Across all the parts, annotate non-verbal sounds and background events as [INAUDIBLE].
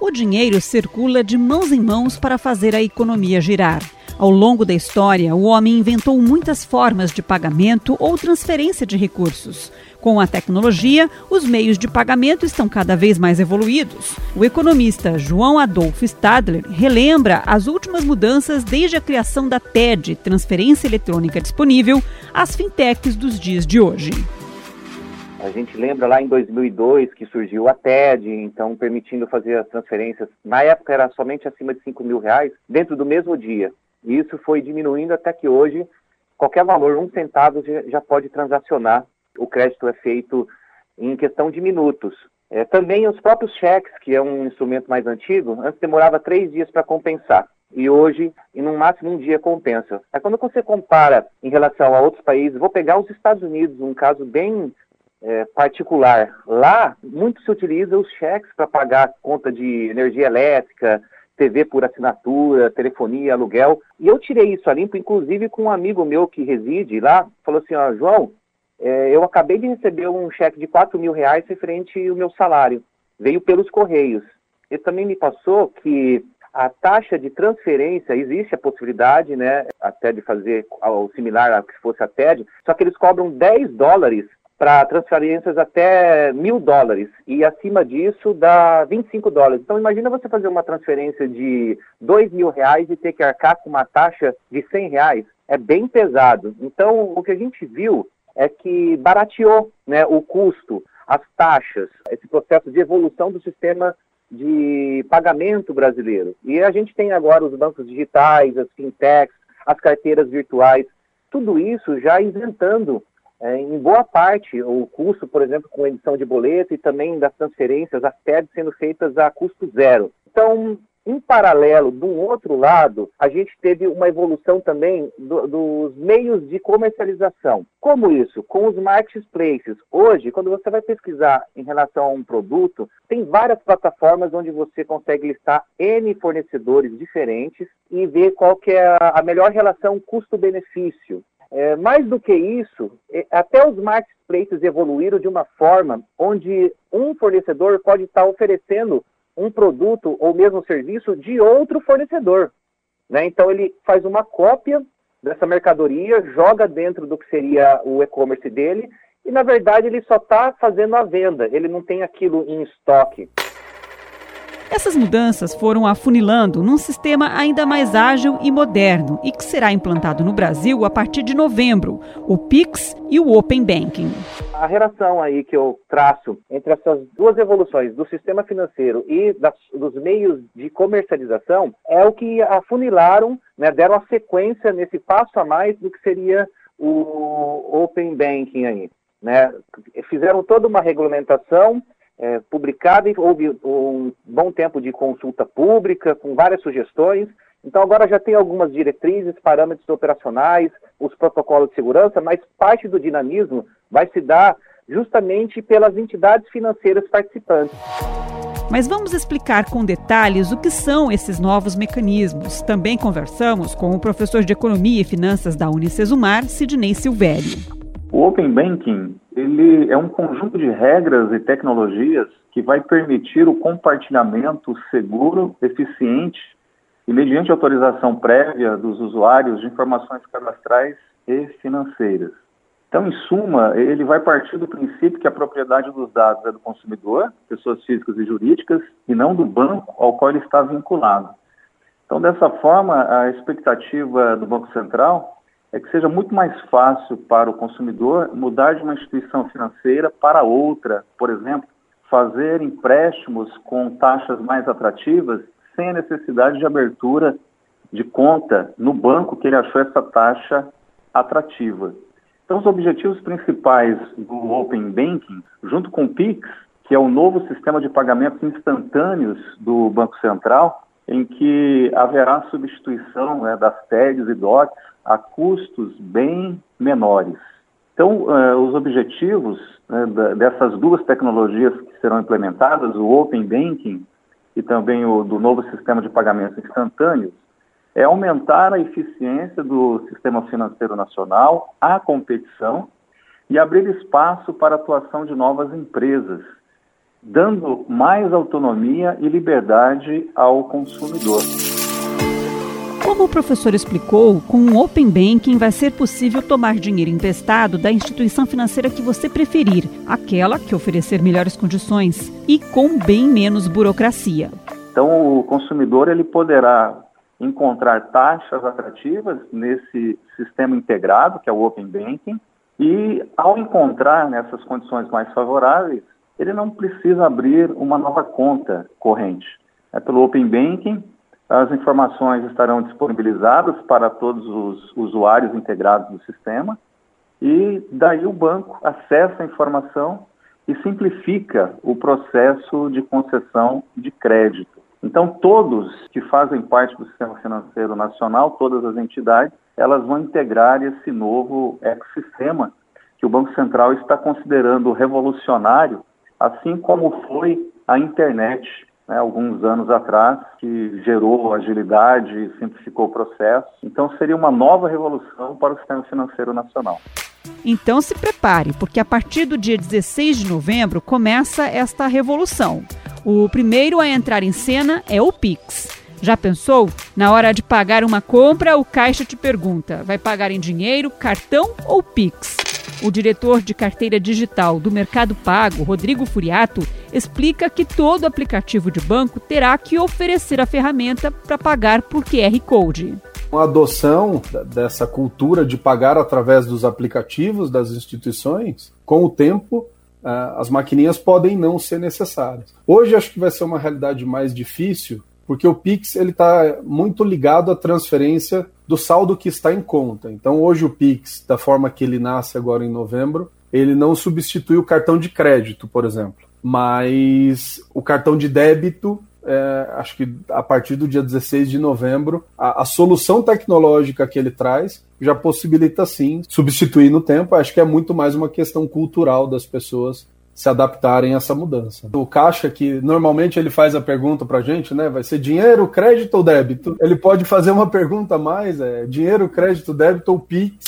O dinheiro circula de mãos em mãos para fazer a economia girar. Ao longo da história, o homem inventou muitas formas de pagamento ou transferência de recursos. Com a tecnologia, os meios de pagamento estão cada vez mais evoluídos. O economista João Adolfo Stadler relembra as últimas mudanças desde a criação da TED, Transferência Eletrônica Disponível, às fintechs dos dias de hoje. A gente lembra lá em 2002 que surgiu a TED, então permitindo fazer as transferências. Na época era somente acima de 5 mil reais, dentro do mesmo dia. E isso foi diminuindo até que hoje qualquer valor, um centavo, já pode transacionar o crédito é feito em questão de minutos. É, também os próprios cheques, que é um instrumento mais antigo, antes demorava três dias para compensar. E hoje, em no máximo um dia, compensa. Aí quando você compara em relação a outros países, vou pegar os Estados Unidos, um caso bem é, particular. Lá, muito se utiliza os cheques para pagar conta de energia elétrica, TV por assinatura, telefonia, aluguel. E eu tirei isso a limpo, inclusive com um amigo meu que reside lá, falou assim, ó, João, é, eu acabei de receber um cheque de 4 mil reais referente ao meu salário. Veio pelos Correios. Ele também me passou que a taxa de transferência, existe a possibilidade, né, até de fazer o similar a que fosse a TED, só que eles cobram 10 dólares para transferências até mil dólares e acima disso dá 25 dólares. Então imagina você fazer uma transferência de 2 mil reais e ter que arcar com uma taxa de 100 reais. É bem pesado. Então o que a gente viu é que barateou né, o custo, as taxas, esse processo de evolução do sistema de pagamento brasileiro. E a gente tem agora os bancos digitais, as fintechs, as carteiras virtuais, tudo isso já isentando é, em boa parte o custo, por exemplo, com edição de boleto e também das transferências, as TED sendo feitas a custo zero. Então, em paralelo, do outro lado, a gente teve uma evolução também do, dos meios de comercialização. Como isso? Com os marketplaces. Hoje, quando você vai pesquisar em relação a um produto, tem várias plataformas onde você consegue listar N fornecedores diferentes e ver qual que é a melhor relação custo-benefício. É, mais do que isso, é, até os marketplaces evoluíram de uma forma onde um fornecedor pode estar oferecendo um produto ou mesmo serviço de outro fornecedor. Né? Então ele faz uma cópia dessa mercadoria, joga dentro do que seria o e-commerce dele e na verdade ele só está fazendo a venda, ele não tem aquilo em estoque. Essas mudanças foram afunilando num sistema ainda mais ágil e moderno e que será implantado no Brasil a partir de novembro, o Pix e o Open Banking. A relação aí que eu traço entre essas duas evoluções do sistema financeiro e das, dos meios de comercialização é o que afunilaram, né, deram a sequência nesse passo a mais do que seria o Open Banking aí. Né? Fizeram toda uma regulamentação é, publicada e houve um bom tempo de consulta pública com várias sugestões. Então agora já tem algumas diretrizes, parâmetros operacionais, os protocolos de segurança, mas parte do dinamismo vai se dar justamente pelas entidades financeiras participantes. Mas vamos explicar com detalhes o que são esses novos mecanismos. Também conversamos com o professor de Economia e Finanças da Unicesumar, Sidney Silvério. O Open Banking ele é um conjunto de regras e tecnologias que vai permitir o compartilhamento seguro, eficiente e mediante autorização prévia dos usuários de informações cadastrais e financeiras. Então, em suma, ele vai partir do princípio que a propriedade dos dados é do consumidor, pessoas físicas e jurídicas, e não do banco ao qual ele está vinculado. Então, dessa forma, a expectativa do Banco Central é que seja muito mais fácil para o consumidor mudar de uma instituição financeira para outra, por exemplo, fazer empréstimos com taxas mais atrativas sem a necessidade de abertura de conta no banco que ele achou essa taxa atrativa. Então, os objetivos principais do Open Banking, junto com o PIX, que é o novo sistema de pagamentos instantâneos do Banco Central, em que haverá substituição né, das TEDs e DOCs a custos bem menores. Então, uh, os objetivos né, dessas duas tecnologias que serão implementadas, o Open Banking e também o do novo sistema de pagamentos instantâneos, é aumentar a eficiência do sistema financeiro nacional, a competição e abrir espaço para a atuação de novas empresas, dando mais autonomia e liberdade ao consumidor. Como o professor explicou, com o Open Banking vai ser possível tomar dinheiro emprestado da instituição financeira que você preferir, aquela que oferecer melhores condições e com bem menos burocracia. Então, o consumidor ele poderá encontrar taxas atrativas nesse sistema integrado, que é o Open Banking, e ao encontrar nessas condições mais favoráveis, ele não precisa abrir uma nova conta corrente. É pelo Open Banking, as informações estarão disponibilizadas para todos os usuários integrados do sistema e daí o banco acessa a informação e simplifica o processo de concessão de crédito. Então, todos que fazem parte do sistema financeiro nacional, todas as entidades, elas vão integrar esse novo ecossistema que o Banco Central está considerando revolucionário, assim como foi a internet né, alguns anos atrás, que gerou agilidade e simplificou o processo. Então, seria uma nova revolução para o sistema financeiro nacional. Então, se prepare, porque a partir do dia 16 de novembro começa esta revolução. O primeiro a entrar em cena é o Pix. Já pensou? Na hora de pagar uma compra, o caixa te pergunta: vai pagar em dinheiro, cartão ou Pix? O diretor de carteira digital do Mercado Pago, Rodrigo Furiato, explica que todo aplicativo de banco terá que oferecer a ferramenta para pagar por QR Code. A adoção dessa cultura de pagar através dos aplicativos das instituições, com o tempo, as maquininhas podem não ser necessárias. Hoje acho que vai ser uma realidade mais difícil, porque o Pix ele está muito ligado à transferência do saldo que está em conta. Então hoje o Pix, da forma que ele nasce agora em novembro, ele não substitui o cartão de crédito, por exemplo. Mas o cartão de débito, é, acho que a partir do dia 16 de novembro, a, a, solução tecnológica que ele traz já possibilita sim substituir no tempo. Acho que é muito mais uma questão cultural das pessoas se adaptarem a essa mudança. O caixa que normalmente ele faz a pergunta para gente, né? Vai ser dinheiro, crédito ou débito? Ele pode fazer uma pergunta a mais, é dinheiro, crédito, débito ou Pix?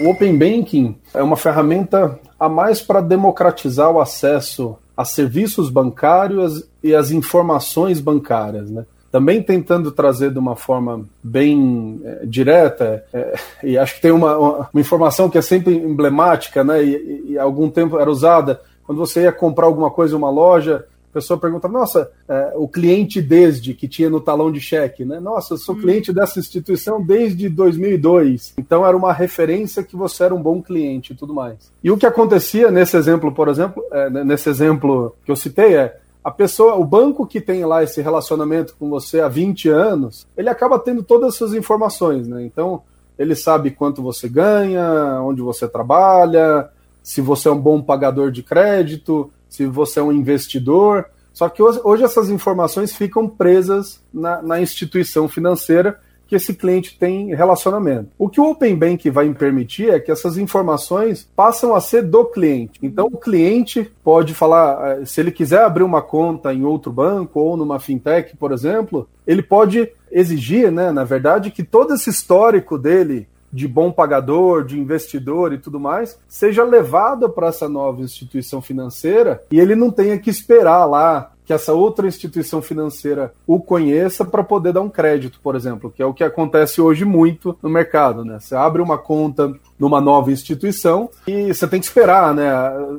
O Open Banking é uma ferramenta a mais para democratizar o acesso a serviços bancários e as informações bancárias, né? também tentando trazer de uma forma bem é, direta, é, [LAUGHS] e acho que tem uma, uma, informação que é sempre emblemática, né, e, e, há algum tempo era usada, quando você ia comprar alguma coisa em uma loja, pessoa pergunta, nossa, é, o cliente desde, que tinha no talão de cheque, né, nossa, eu sou hum. cliente dessa instituição desde 2002, então era uma referência que você era um bom cliente e tudo mais. E o que acontecia nesse exemplo, por exemplo, é, nesse exemplo que eu citei é, a pessoa, o banco que tem lá esse relacionamento com você há 20 anos, ele acaba tendo todas essas informações, né? Então, ele sabe quanto você ganha, onde você trabalha, se você é um bom pagador de crédito, se você é um investidor. Só que hoje, hoje essas informações ficam presas na, na instituição financeira que esse cliente tem relacionamento. O que o Open Bank vai permitir é que essas informações passam a ser do cliente. Então o cliente pode falar, eh, se ele quiser abrir uma conta em outro banco ou numa fintech, por exemplo, ele pode exigir, né, na verdade, que todo esse histórico dele de bom pagador, de investidor e tudo mais, seja levado para essa nova instituição financeira e ele não tenha que esperar lá que essa outra instituição financeira o conheça para poder dar um crédito, por exemplo, que é o que acontece hoje muito no mercado, né? Você abre uma conta numa nova instituição e você tem que esperar, né?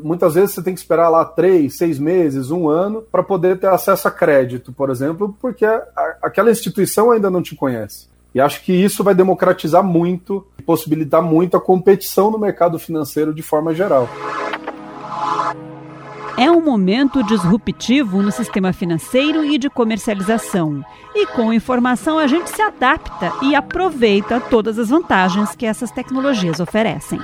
Muitas vezes você tem que esperar lá três, seis meses, um ano para poder ter acesso a crédito, por exemplo, porque aquela instituição ainda não te conhece. E acho que isso vai democratizar muito, possibilitar muito a competição no mercado financeiro de forma geral. É um momento disruptivo no sistema financeiro e de comercialização. E com informação a gente se adapta e aproveita todas as vantagens que essas tecnologias oferecem.